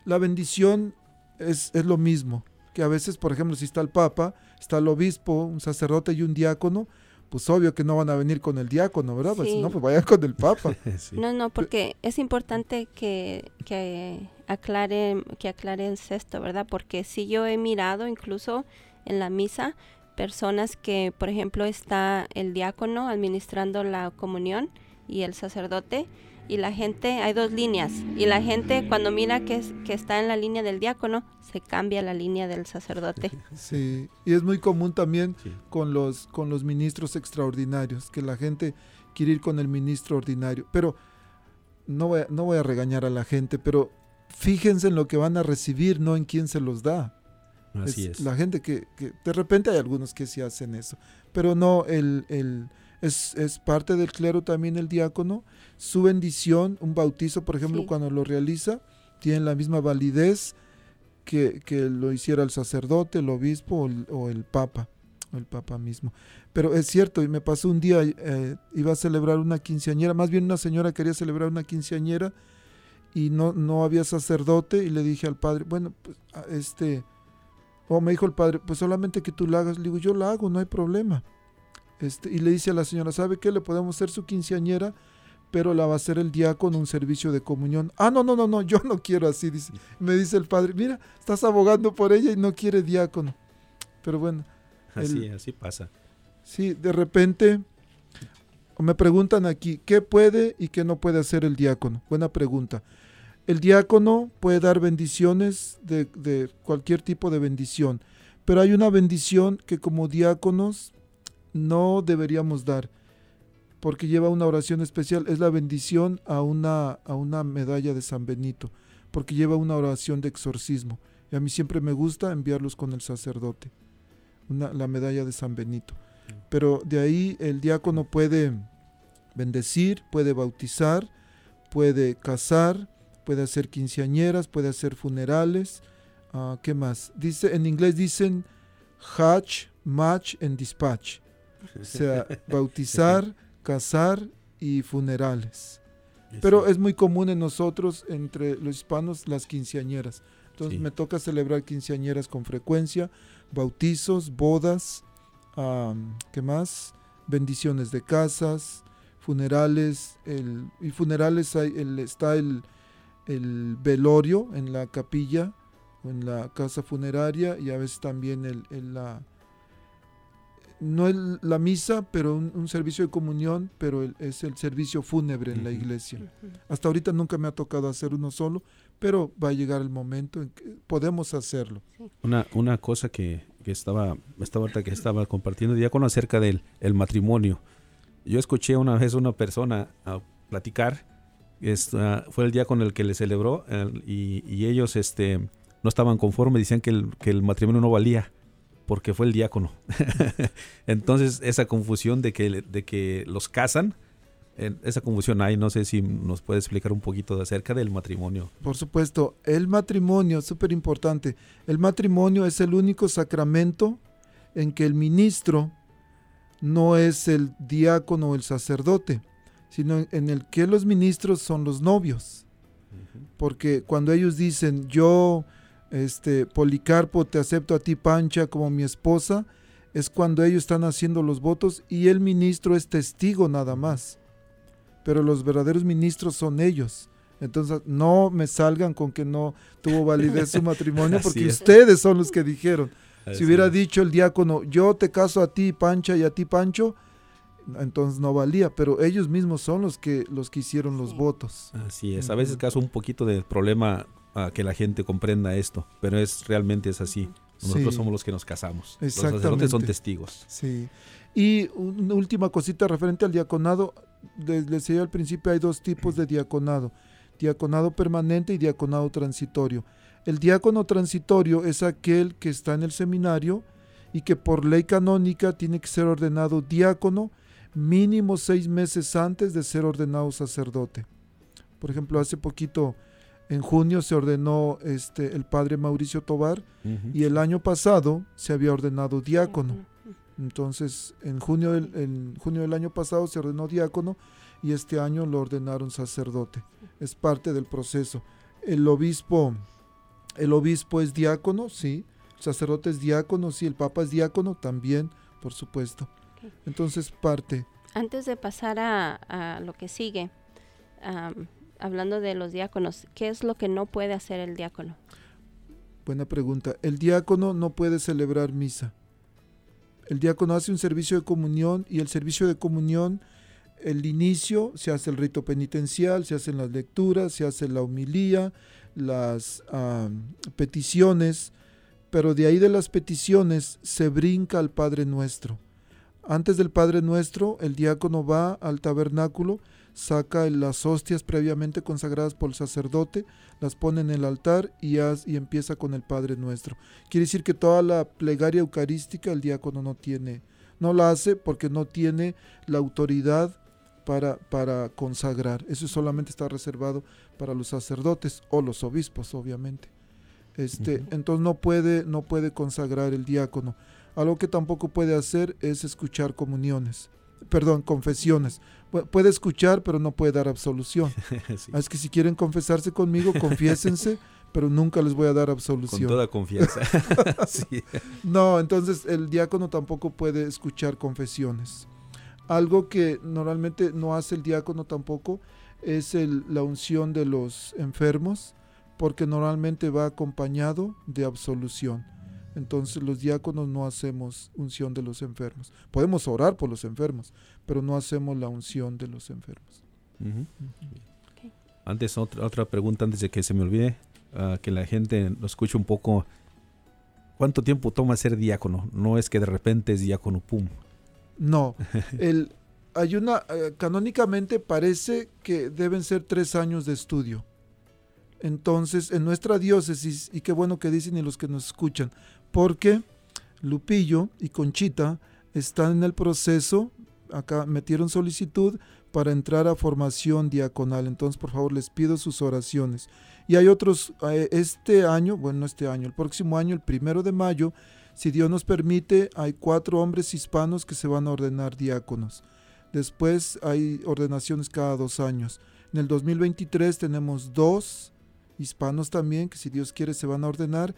La bendición es, es lo mismo, que a veces, por ejemplo, si está el Papa, está el obispo, un sacerdote y un diácono, pues obvio que no van a venir con el diácono, ¿verdad? Pues Sí. no, pues vayan con el Papa. Sí. No, no, porque es importante que, que aclaren, que aclaren esto, ¿verdad? Porque si yo he mirado incluso en la misa personas que, por ejemplo, está el diácono administrando la comunión y el sacerdote y la gente, hay dos líneas, y la gente cuando mira que, es- que está en la línea del diácono, se cambia la línea del sacerdote. Sí, y es muy común también Sí. con los, con los ministros extraordinarios, que la gente quiere ir con el ministro ordinario. Pero no voy, a, no voy a regañar a la gente, pero fíjense en lo que van a recibir, no en quién se los da. Así es. La gente que, que- de repente hay algunos que sí hacen eso, pero no, el, el- es, es parte del clero también el diácono. Su bendición, un bautizo, por ejemplo, Sí. cuando lo realiza, tiene la misma validez que, que lo hiciera el sacerdote, el obispo o el, o el papa, o el papa mismo. Pero es cierto, y me pasó un día, eh, iba a celebrar una quinceañera, más bien una señora quería celebrar una quinceañera y no, no había sacerdote y le dije al padre, bueno, pues este, o me dijo el padre, pues solamente que tú la hagas, le digo, yo la hago, no hay problema. Este, y le dice a la señora, ¿sabe qué? Le podemos hacer su quinceañera, pero la va a hacer el diácono un servicio de comunión. Ah, no, no, no, no, yo no quiero así, dice. Me dice el padre, mira, estás abogando por ella y no quiere diácono. Pero bueno, Así, el- así pasa. sí, de repente me preguntan aquí, ¿qué puede y qué no puede hacer el diácono? Buena pregunta. El diácono puede dar bendiciones de, de cualquier tipo de bendición, pero hay una bendición que como diáconos no deberíamos dar, porque lleva una oración especial, es la bendición a una, a una medalla de San Benito, porque lleva una oración de exorcismo. Y a mí siempre me gusta enviarlos con el sacerdote, una, la medalla de San Benito. Pero de ahí el diácono puede bendecir, puede bautizar, puede casar, puede hacer quinceañeras, puede hacer funerales. ah, ¿Qué más? Dice, en inglés dicen hatch, match and dispatch. O sea, bautizar, casar y funerales. Pero es muy común en nosotros, entre los hispanos, las quinceañeras. Entonces Sí. me toca celebrar quinceañeras con frecuencia, bautizos, bodas, ¿qué más? Bendiciones de casas, funerales. El, y funerales hay, el, está el, el velorio en la capilla o en la casa funeraria y a veces también el, el- la, no el- la misa, pero un, un servicio de comunión, pero el- es el servicio fúnebre en la iglesia. Hasta ahorita nunca me ha tocado hacer uno solo, pero va a llegar el momento en que podemos hacerlo. Una, una cosa que, que estaba, estaba ahorita que estaba compartiendo diácono acerca del el matrimonio. Yo escuché una vez una persona a platicar, es, ah, fue el diácono el que le celebró el- y, y ellos este, no estaban conformes, decían que el, que el matrimonio no valía porque fue el diácono. Entonces esa confusión de que, de que los casan, esa confusión hay, no sé si nos puede explicar un poquito de acerca del matrimonio. Por supuesto, el matrimonio, súper importante, el matrimonio es el único sacramento en que el ministro no es el diácono o el sacerdote, sino en el que los ministros son los novios. Porque cuando ellos dicen, yo, este, Policarpo, te acepto a ti, Pancha, como mi esposa, es cuando ellos están haciendo los votos y el ministro es testigo nada más. Pero los verdaderos ministros son ellos. Entonces, no me salgan con que no tuvo validez su matrimonio, porque es. ustedes son los que dijeron. Si hubiera es. dicho el diácono, yo te caso a ti, Pancha, y a ti, Pancho, entonces no valía. Pero ellos mismos son los que, los que hicieron los Sí. votos. Así es, a veces causa un poquito de problema a que la gente comprenda esto, pero es realmente es así. Nosotros Sí. somos los que nos casamos. Los sacerdotes son testigos. Sí. Y una última cosita referente al diaconado. Les decía al principio, hay dos tipos de diaconado. Diaconado permanente y diaconado transitorio. El diácono transitorio es aquel que está en el seminario y que por ley canónica tiene que ser ordenado diácono mínimo seis meses antes de ser ordenado sacerdote. Por ejemplo, hace poquito, en junio, se ordenó este, el padre Mauricio Tobar y el año pasado se había ordenado diácono. Entonces, en junio, del, en junio del año pasado se ordenó diácono y este año lo ordenaron sacerdote. Es parte del proceso. El obispo, el obispo es diácono, sí. El sacerdote es diácono, sí. El papa es diácono también, por supuesto. Entonces, parte. Antes de pasar a, a lo que sigue, hablando de los diáconos, ¿qué es lo que no puede hacer el diácono? Buena pregunta. El diácono no puede celebrar misa. El diácono hace un servicio de comunión y el servicio de comunión, el inicio, se hace el rito penitencial, se hacen las lecturas, se hace la homilía, las peticiones, pero de ahí de las peticiones se brinca al Padre Nuestro. Antes del Padre Nuestro, el diácono va al tabernáculo, saca las hostias previamente consagradas por el sacerdote, las pone en el altar y, haz- y empieza con el Padre Nuestro. Quiere decir que toda la plegaria eucarística el diácono no tiene, no la hace porque no tiene la autoridad para, para consagrar. Eso solamente está reservado para los sacerdotes o los obispos, obviamente. Este. Entonces no puede, no puede consagrar el diácono. Algo que tampoco puede hacer es escuchar comuniones, perdón, confesiones. Pu- Puede escuchar, pero no puede dar absolución. Sí. Es que si quieren confesarse conmigo, confiésense, pero nunca les voy a dar Con absolución. toda confianza. Sí. No, entonces el diácono tampoco puede escuchar confesiones. Algo que normalmente no hace el diácono tampoco es el- la unción de los enfermos, porque normalmente va acompañado de absolución. Entonces los diáconos no hacemos unción de los enfermos. Podemos orar por los enfermos, pero no hacemos la unción de los enfermos. Antes, otra, otra pregunta antes de que se me olvide, ah, que la gente lo escuche un poco. ¿Cuánto tiempo toma ser diácono? No es que de repente es diácono, pum. No, el, hay una, eh, canónicamente parece que deben ser tres años de estudio. Entonces, en nuestra diócesis, y qué bueno que dicen y los que nos escuchan, porque Lupillo y Conchita están en el proceso, acá metieron solicitud para entrar a formación diaconal. Entonces, por favor, les pido sus oraciones. Y hay otros, eh, este año, bueno, no este año, el próximo año, el primero de mayo, si Dios nos permite, hay cuatro hombres hispanos que se van a ordenar diáconos. Después hay ordenaciones cada dos años. En el 2023 tenemos dos hispanos también, que si Dios quiere se van a ordenar.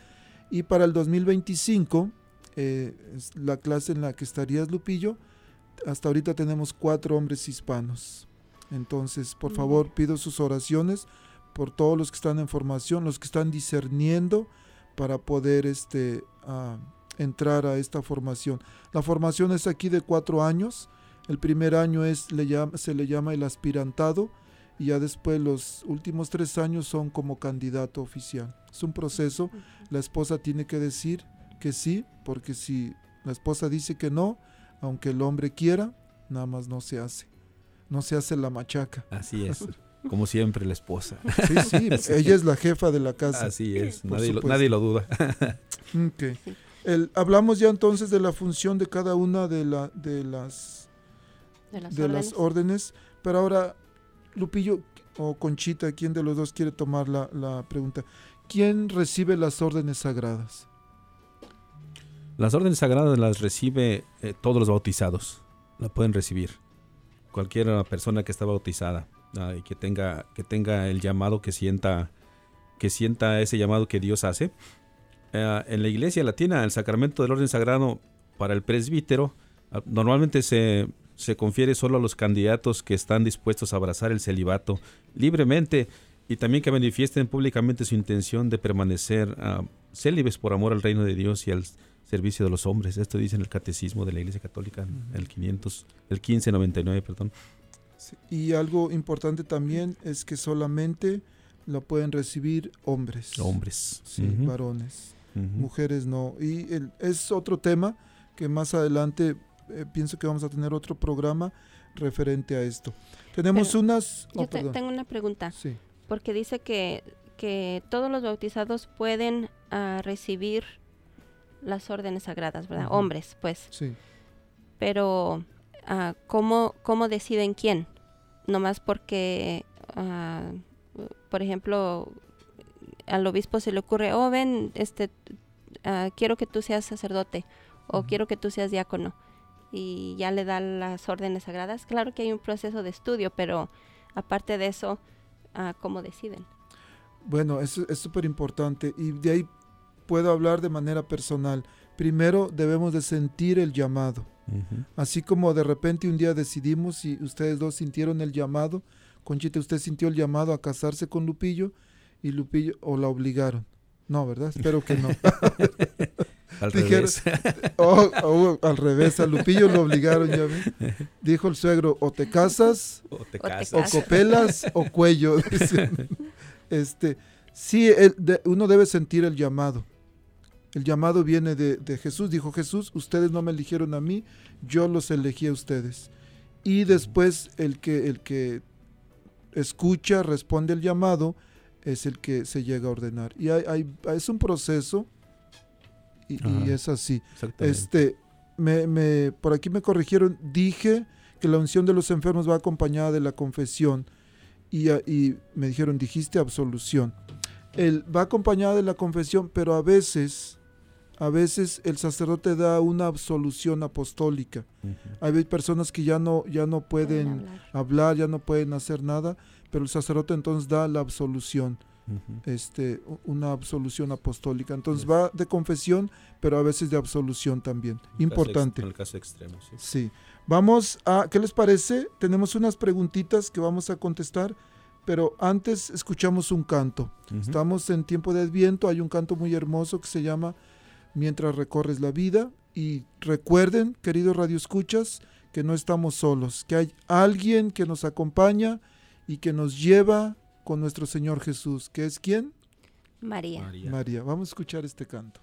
Y para el 2025, eh, es la clase en la que estarías, Lupillo, hasta ahorita tenemos cuatro hombres hispanos. Entonces, por Mm. favor, pido sus oraciones por todos los que están en formación, los que están discerniendo para poder este, ah, entrar a esta formación. La formación es aquí de cuatro años. El primer año es, le llama- se le llama el aspirantado y ya después los últimos tres años son como candidato oficial. Es un proceso. La esposa tiene que decir que sí, porque si la esposa dice que no, aunque el hombre quiera, nada más no se hace. No se hace la machaca. Así es. Como siempre, la esposa. Sí, sí, ella es la jefa de la casa. Así es. Nadie lo, nadie lo duda. Ok. El- hablamos ya entonces de la función de cada una de, la, de, las, De las de órdenes. las órdenes, pero ahora, Lupillo o Conchita, ¿quién de los dos quiere tomar la, la pregunta? ¿Quién recibe las órdenes sagradas? Las órdenes sagradas las recibe eh, todos los bautizados. La pueden recibir. Cualquier persona que está bautizada y que tenga, que tenga el llamado, que sienta, que sienta ese llamado que Dios hace. Eh, en la iglesia latina, el sacramento del orden sagrado para el presbítero ah, normalmente se, se confiere solo a los candidatos que están dispuestos a abrazar el celibato libremente y también que manifiesten públicamente su intención de permanecer ah, célibes por amor al reino de Dios y al servicio de los hombres. Esto dice en el Catecismo de la Iglesia Católica, el 500, el 1599, perdón. Sí, Y algo importante también es que solamente la pueden recibir hombres. Hombres. Sí, varones. mujeres no. Y el- es otro tema que más adelante eh, pienso que vamos a tener otro programa referente a esto. Tenemos Pero unas... oh, Yo te- tengo una pregunta, Sí, porque dice que, que todos los bautizados pueden ah, recibir las órdenes sagradas, ¿verdad? Hombres, pues. sí. Pero, ah, ¿cómo, ¿cómo deciden quién? Nomás porque, ah, por ejemplo, al obispo se le ocurre, oh, ven, este, quiero que tú seas sacerdote o quiero que tú seas diácono. Y ya le da las órdenes sagradas. Claro que hay un proceso de estudio, pero aparte de eso, ah, ¿cómo deciden? Bueno, eso es súper importante y de ahí puedo hablar de manera personal. Primero debemos de sentir el llamado. Así como de repente un día decidimos y ustedes dos sintieron el llamado, Conchita, usted sintió el llamado a casarse con Lupillo y Lupillo o la obligaron. No, ¿verdad? Espero que no. Al Dijeron- revés. Oh, oh, al revés, a Lupillo lo obligaron, ya ve. Dijo el suegro, o te casas, o te casas. o copelas, o cuello. dicen. Este, sí, el- de- uno debe sentir el llamado. El llamado viene de, de Jesús. Dijo Jesús, ustedes no me eligieron a mí, yo los elegí a ustedes. Y después el que, el que escucha, responde el llamado, es el que se llega a ordenar. Y hay, hay- es un proceso y- es así. Este, me, me- por aquí me corrigieron, dije que la unción de los enfermos va acompañada de la confesión y, y me dijeron, dijiste absolución. El, va acompañada de la confesión, pero a veces, a veces el sacerdote da una absolución apostólica. Hay personas que ya no, ya no pueden hablar. hablar, ya no pueden hacer nada, pero el sacerdote entonces da la absolución Ujú. este, una absolución apostólica. Entonces va de confesión, pero a veces de absolución también. Ex- Importante. En el caso extremo, sí. Sí. Vamos a, ¿qué les parece? Tenemos unas preguntitas que vamos a contestar, pero antes escuchamos un canto. Ujú. Estamos en tiempo de Adviento, hay un canto muy hermoso que se llama Mientras recorres la vida. Y recuerden, queridos radioescuchas, que no estamos solos, que hay alguien que nos acompaña y que nos lleva con nuestro Señor Jesús, que es quién? María. María. María. Vamos a escuchar este canto.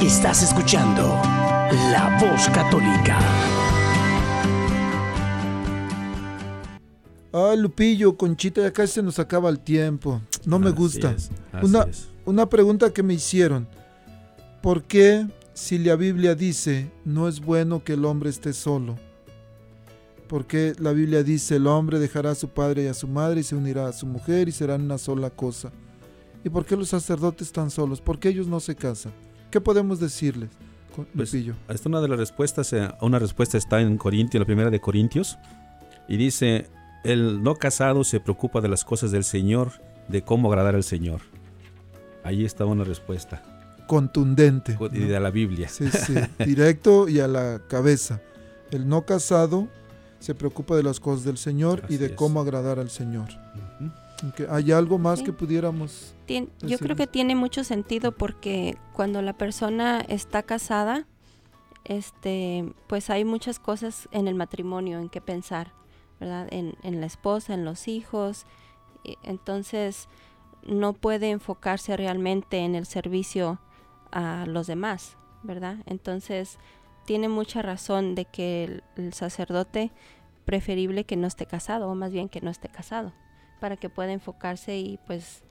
Estás escuchando La Voz Católica. Ah, Lupillo, Conchita, ya casi se nos acaba el tiempo. No me Así gusta. es, así Una, es. una pregunta que me hicieron. ¿Por qué si la Biblia dice no es bueno que el hombre esté solo? ¿Por qué la Biblia dice el hombre dejará a su padre y a su madre y se unirá a su mujer y serán una sola cosa? ¿Y por qué los sacerdotes están solos? ¿Por qué ellos no se casan? ¿Qué podemos decirles, Pues, Lupillo? esta una de las respuestas, eh, una respuesta está en Corintios, la primera de Corintios, y dice, el no casado se preocupa de las cosas del Señor, de cómo agradar al Señor. Ahí está una respuesta, Contundente. y ¿no? de la Biblia. Sí, sí, directo y a la cabeza. El no casado se preocupa de las cosas del Señor y de es. cómo agradar al Señor. ¿Hay algo más Sí. que pudiéramos? Yo creo que tiene mucho sentido porque cuando la persona está casada, este, pues hay muchas cosas en el matrimonio en que pensar, ¿verdad? En, en la esposa, en los hijos. Entonces, no puede enfocarse realmente en el servicio a los demás, ¿verdad? Entonces, tiene mucha razón de que el, el sacerdote preferible que no esté casado, o más bien que no esté casado, para que pueda enfocarse y pues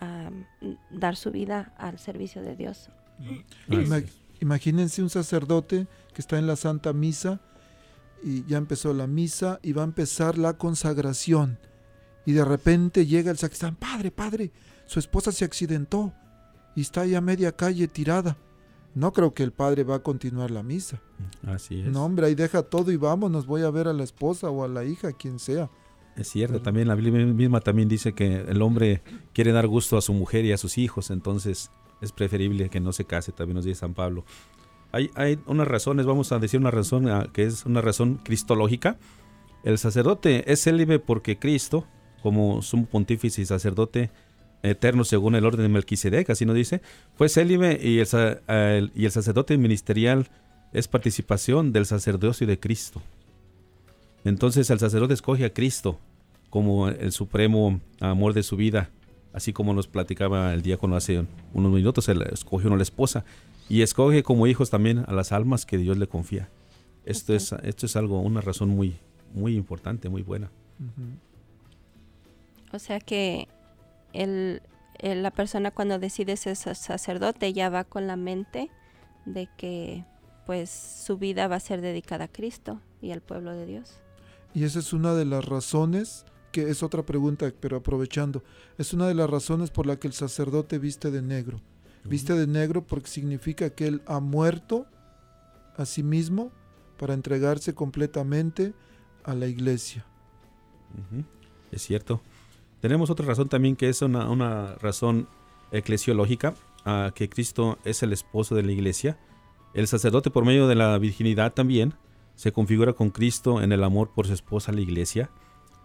a dar su vida al servicio de Dios. Es. Imagínense un sacerdote que está en la Santa Misa y ya empezó la misa y va a empezar la consagración. Y de repente llega el sacristán, padre, padre, su esposa se accidentó y está ahí a media calle tirada. No creo que el padre va a continuar la misa. Así es. No, hombre, ahí deja todo y vámonos, voy a ver a la esposa o a la hija, quien sea. Es cierto, también la Biblia misma también dice que el hombre quiere dar gusto a su mujer y a sus hijos, entonces es preferible que no se case, también nos dice San Pablo. Hay, hay unas razones, vamos a decir una razón ah, que es una razón cristológica. El sacerdote es célibe porque Cristo, como sumo pontífice y sacerdote eterno según el orden de Melquisedec, así nos dice, fue célibe y el, el- y el sacerdote ministerial es participación del sacerdocio de Cristo. Entonces el sacerdote escoge a Cristo como el supremo amor de su vida, así como nos platicaba el diácono hace unos minutos, él escogió a la esposa y escoge como hijos también a las almas que Dios le confía. Esto es, esto es algo, una razón muy, muy importante, muy buena. O sea que el, el- la persona cuando decide ser sa- sacerdote ya va con la mente de que pues su vida va a ser dedicada a Cristo y al pueblo de Dios. Y esa es una de las razones, que es otra pregunta, pero aprovechando, es una de las razones por la que el sacerdote viste de negro. Viste de negro porque significa que él ha muerto a sí mismo para entregarse completamente a la iglesia. Es cierto. Tenemos otra razón también que es una, una razón eclesiológica, que Cristo es el esposo de la iglesia. El sacerdote por medio de la virginidad también se configura con Cristo en el amor por su esposa la iglesia,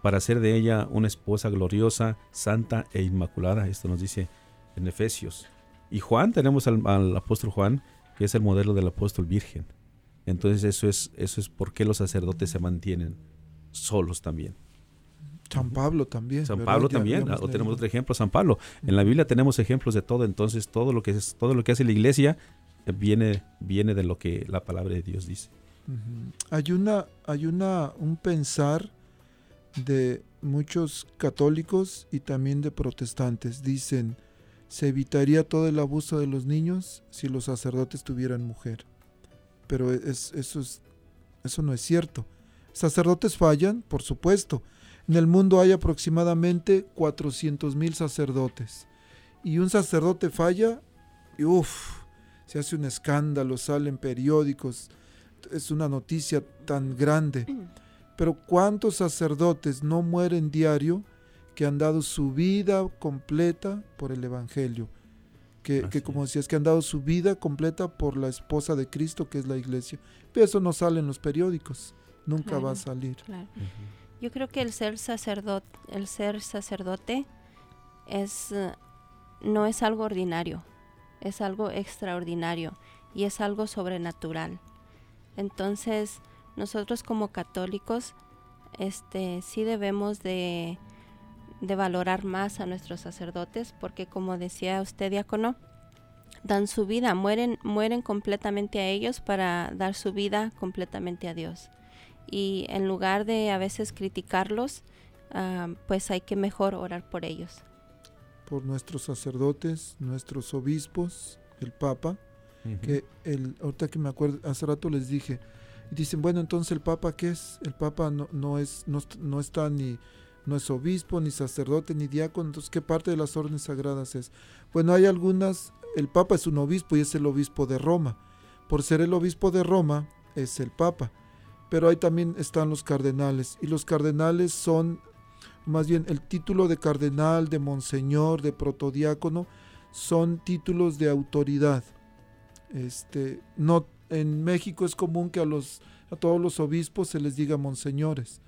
para hacer de ella una esposa gloriosa, santa e inmaculada. Esto nos dice en Efesios. Y Juan, tenemos al, al apóstol Juan, que es el modelo del apóstol virgen. Entonces eso es, eso es por qué los sacerdotes se mantienen solos también. San Pablo también. San. Pablo también, o tenemos otro ejemplo, San Pablo. En la Biblia tenemos ejemplos de todo, entonces todo lo que es, todo lo que hace la iglesia eh, viene, viene de lo que la palabra de Dios dice. Hay una, hay una, un pensar de muchos católicos y también de protestantes. Dicen, se evitaría todo el abuso de los niños si los sacerdotes tuvieran mujer. Pero es, eso, es, eso no es cierto. Sacerdotes fallan, por supuesto. En el mundo hay aproximadamente 400 mil sacerdotes. Y un sacerdote falla y uff, se hace un escándalo, salen periódicos, es una noticia tan grande. Pero ¿cuántos sacerdotes no mueren diario que han dado su vida completa por el Evangelio? Que, que como decías, que han dado su vida completa por la esposa de Cristo, que es la iglesia. Pero eso no sale en los periódicos, nunca va a Claro. salir. Yo creo que el ser sacerdote, el ser sacerdote es eh, no es algo ordinario, es algo extraordinario y es algo sobrenatural. Entonces, nosotros como católicos este sí debemos de, de valorar más a nuestros sacerdotes porque como decía usted diácono, dan su vida, mueren, mueren completamente a ellos para dar su vida completamente a Dios. Y en lugar de a veces criticarlos, ah, pues hay que mejor orar por ellos. por nuestros sacerdotes, nuestros obispos, el Papa, que el, ahorita que me acuerdo, hace rato les dije, y dicen, bueno, entonces el Papa, ¿qué es? El Papa no, no es, no, no está ni, no es obispo, ni sacerdote, ni diácono, entonces, ¿qué parte de las órdenes sagradas es? Bueno, hay algunas, el Papa es un obispo y es el obispo de Roma. Por ser el obispo de Roma, es el Papa. Pero ahí también están los cardenales, y los cardenales son más bien el título de cardenal, de monseñor, de protodiácono, son títulos de autoridad. Este, no, en México es común que a, los, a todos los obispos se les diga monseñores,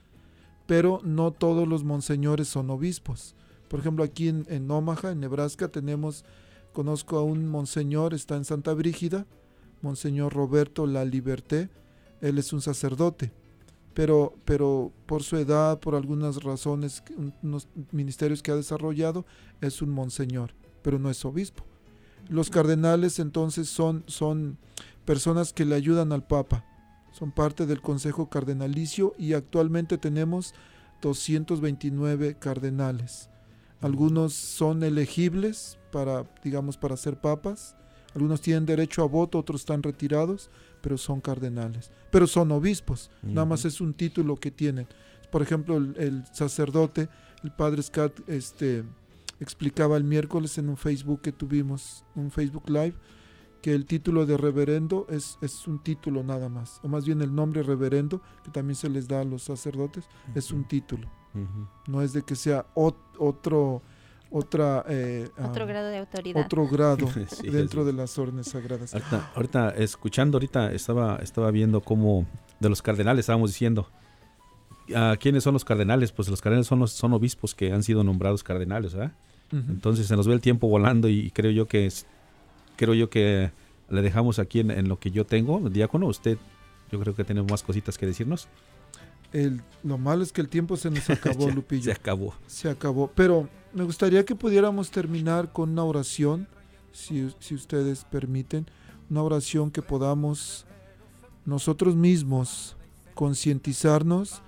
pero no todos los monseñores son obispos. Por ejemplo, aquí en, Omaha, en Nebraska, tenemos, conozco a un monseñor, está en Santa Brígida, Monseñor Roberto La Liberté, él es un sacerdote pero, pero por su edad, por algunas razones, unos ministerios que ha desarrollado, es un monseñor, pero no es obispo. Los cardenales entonces son, son personas que le ayudan al Papa, son parte del Consejo Cardenalicio y actualmente tenemos 229 cardenales. Algunos son elegibles para, digamos, para ser papas, algunos tienen derecho a voto, otros están retirados, pero son cardenales. Pero son obispos, nada más es un título que tienen. Por ejemplo, el, el sacerdote, el padre Scott, este, explicaba el miércoles en un Facebook que tuvimos, un Facebook Live, que el título de reverendo es, es un título nada más, o más bien el nombre reverendo, que también se les da a los sacerdotes, es un título. No es de que sea ot- otro, otra, eh, Otro ah, grado de autoridad. otro grado Sí, dentro de las órdenes sagradas. Ahorita, ahorita, escuchando, ahorita estaba, estaba viendo cómo de los cardenales estábamos diciendo. ah, ¿Quiénes son los cardenales? Pues los cardenales son los son obispos que han sido nombrados cardenales, ¿verdad? Entonces se nos ve el tiempo volando y creo yo que es- creo yo que le dejamos aquí en, en lo que yo tengo, diácono. Usted, yo creo que tenemos más cositas que decirnos. El- lo malo es que el tiempo se nos acabó, Ya, Lupillo. Se acabó. Se acabó. Pero me gustaría que pudiéramos terminar con una oración, si, si ustedes permiten, una oración que podamos nosotros mismos concientizarnos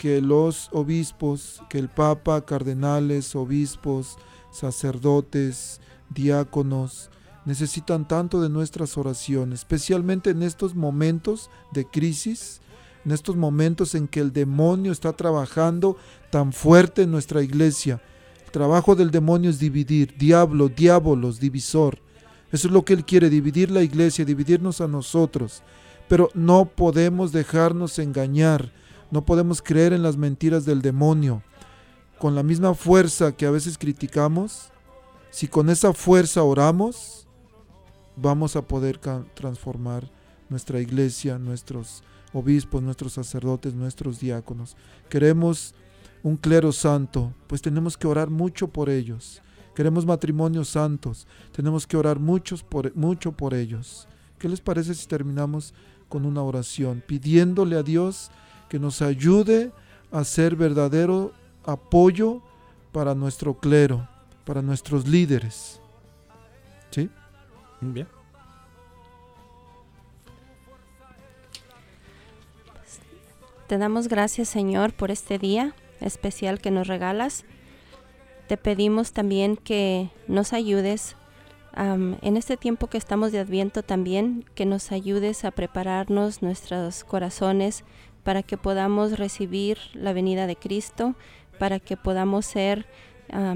que los obispos, que el Papa, cardenales, obispos, sacerdotes, diáconos, necesitan tanto de nuestras oraciones, especialmente en estos momentos de crisis, en estos momentos en que el demonio está trabajando tan fuerte en nuestra iglesia. El trabajo del demonio es dividir, diablo, diábolos, divisor. Eso es lo que él quiere, dividir la iglesia, dividirnos a nosotros. Pero no podemos dejarnos engañar, no podemos creer en las mentiras del demonio. Con la misma fuerza que a veces criticamos, si con esa fuerza oramos, vamos a poder transformar nuestra iglesia, nuestros obispos, nuestros sacerdotes, nuestros diáconos. Queremos un clero santo, pues tenemos que orar mucho por ellos. Queremos matrimonios santos, tenemos que orar muchos por, mucho por ellos. ¿Qué les parece si terminamos con una oración pidiéndole a Dios que nos ayude a ser verdadero apoyo para nuestro clero, para nuestros líderes? ¿Sí? Bien. Te damos gracias, Señor, por este día especial que nos regalas. Te pedimos también que nos ayudes en este tiempo que estamos de Adviento también, que nos ayudes a prepararnos nuestros corazones para que podamos recibir la venida de Cristo, para que podamos ser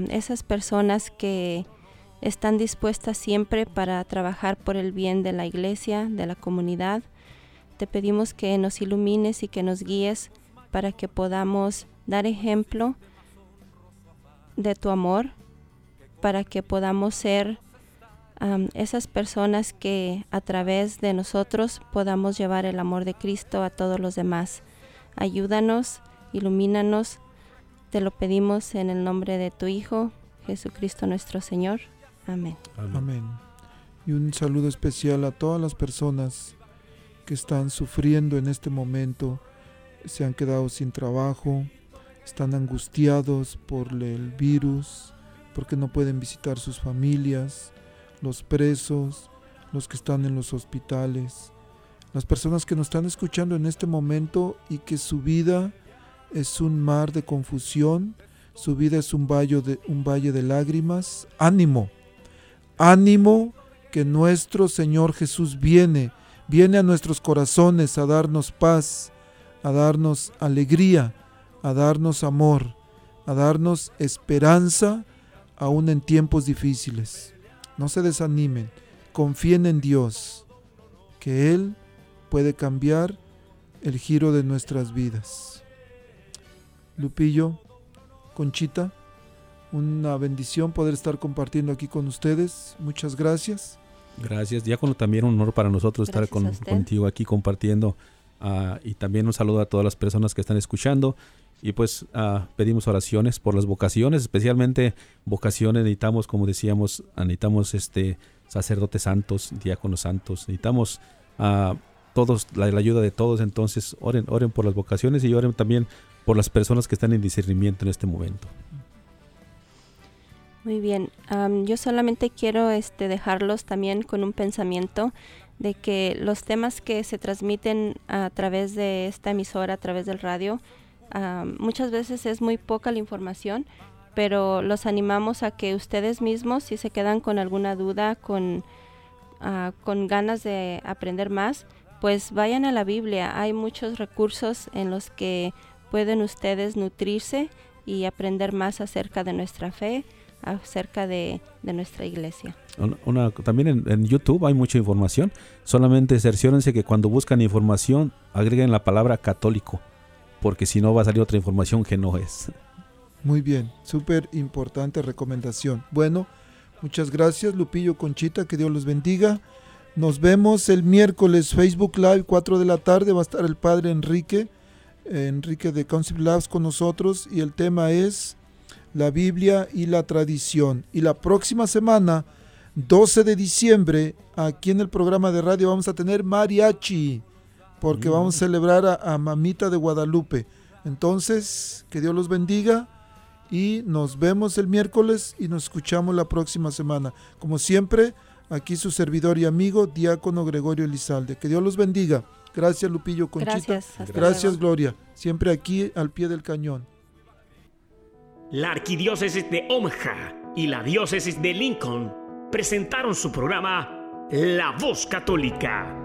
esas personas que están dispuestas siempre para trabajar por el bien de la iglesia, de la comunidad. Te pedimos que nos ilumines y que nos guíes para que podamos dar ejemplo de tu amor, para que podamos ser am, esas personas que a través de nosotros podamos llevar el amor de Cristo a todos los demás. Ayúdanos, ilumínanos, te lo pedimos en el nombre de tu Hijo, Jesucristo nuestro Señor. Amén. Amén. Y un saludo especial a todas las personas que están sufriendo en este momento, se han quedado sin trabajo, están angustiados por el virus, porque no pueden visitar sus familias, los presos, los que están en los hospitales, las personas que nos están escuchando en este momento y que su vida es un mar de confusión, su vida es un valle de, un valle de lágrimas. Ánimo, ánimo que nuestro Señor Jesús viene, viene a nuestros corazones a darnos paz, a darnos alegría, a darnos amor, a darnos esperanza aún en tiempos difíciles. No se desanimen, confíen en Dios, que Él puede cambiar el giro de nuestras vidas. Lupillo, Conchita, una bendición poder estar compartiendo aquí con ustedes. Muchas gracias. Gracias, Diácono, también un honor para nosotros estar con- contigo aquí compartiendo. ah, y también un saludo a todas las personas que están escuchando. Y pues ah, pedimos oraciones por las vocaciones, especialmente vocaciones. Necesitamos, como decíamos, ah, necesitamos este sacerdotes santos, diáconos santos. Necesitamos ah, todos la, ayuda de todos. Entonces, oren, oren por las vocaciones y oren también por las personas que están en discernimiento en este momento. Muy bien, yo solamente quiero este, dejarlos también con un pensamiento de que los temas que se transmiten a través de esta emisora, a través del radio, muchas veces es muy poca la información, pero los animamos a que ustedes mismos, si se quedan con alguna duda, con, ah, con ganas de aprender más, pues vayan a la Biblia. Hay muchos recursos en los que pueden ustedes nutrirse y aprender más acerca de nuestra fe, acerca de, de nuestra iglesia. Una- también en, en YouTube hay mucha información. Solamente cerciórense que cuando buscan información agreguen la palabra católico, porque si no va a salir otra información que no es. Muy bien, súper importante recomendación. Bueno, muchas gracias Lupillo Conchita, que Dios los bendiga. Nos vemos el miércoles Facebook Live 4 de la tarde, va a estar el padre Enrique, eh, Enrique de Concept Labs con nosotros y el tema es la Biblia y la tradición. Y la próxima semana, 12 de diciembre, aquí en el programa de radio vamos a tener mariachi, porque vamos a celebrar a, a Mamita de Guadalupe. Entonces, que Dios los bendiga y nos vemos el miércoles y nos escuchamos la próxima semana. Como siempre, aquí su servidor y amigo, Diácono Gregorio Elizalde. Que Dios los bendiga. Gracias, Lupillo Conchita. Gracias. Gracias, luego. Gloria. Siempre aquí al pie del cañón. La arquidiócesis de Omaha y la diócesis de Lincoln presentaron su programa La Voz Católica,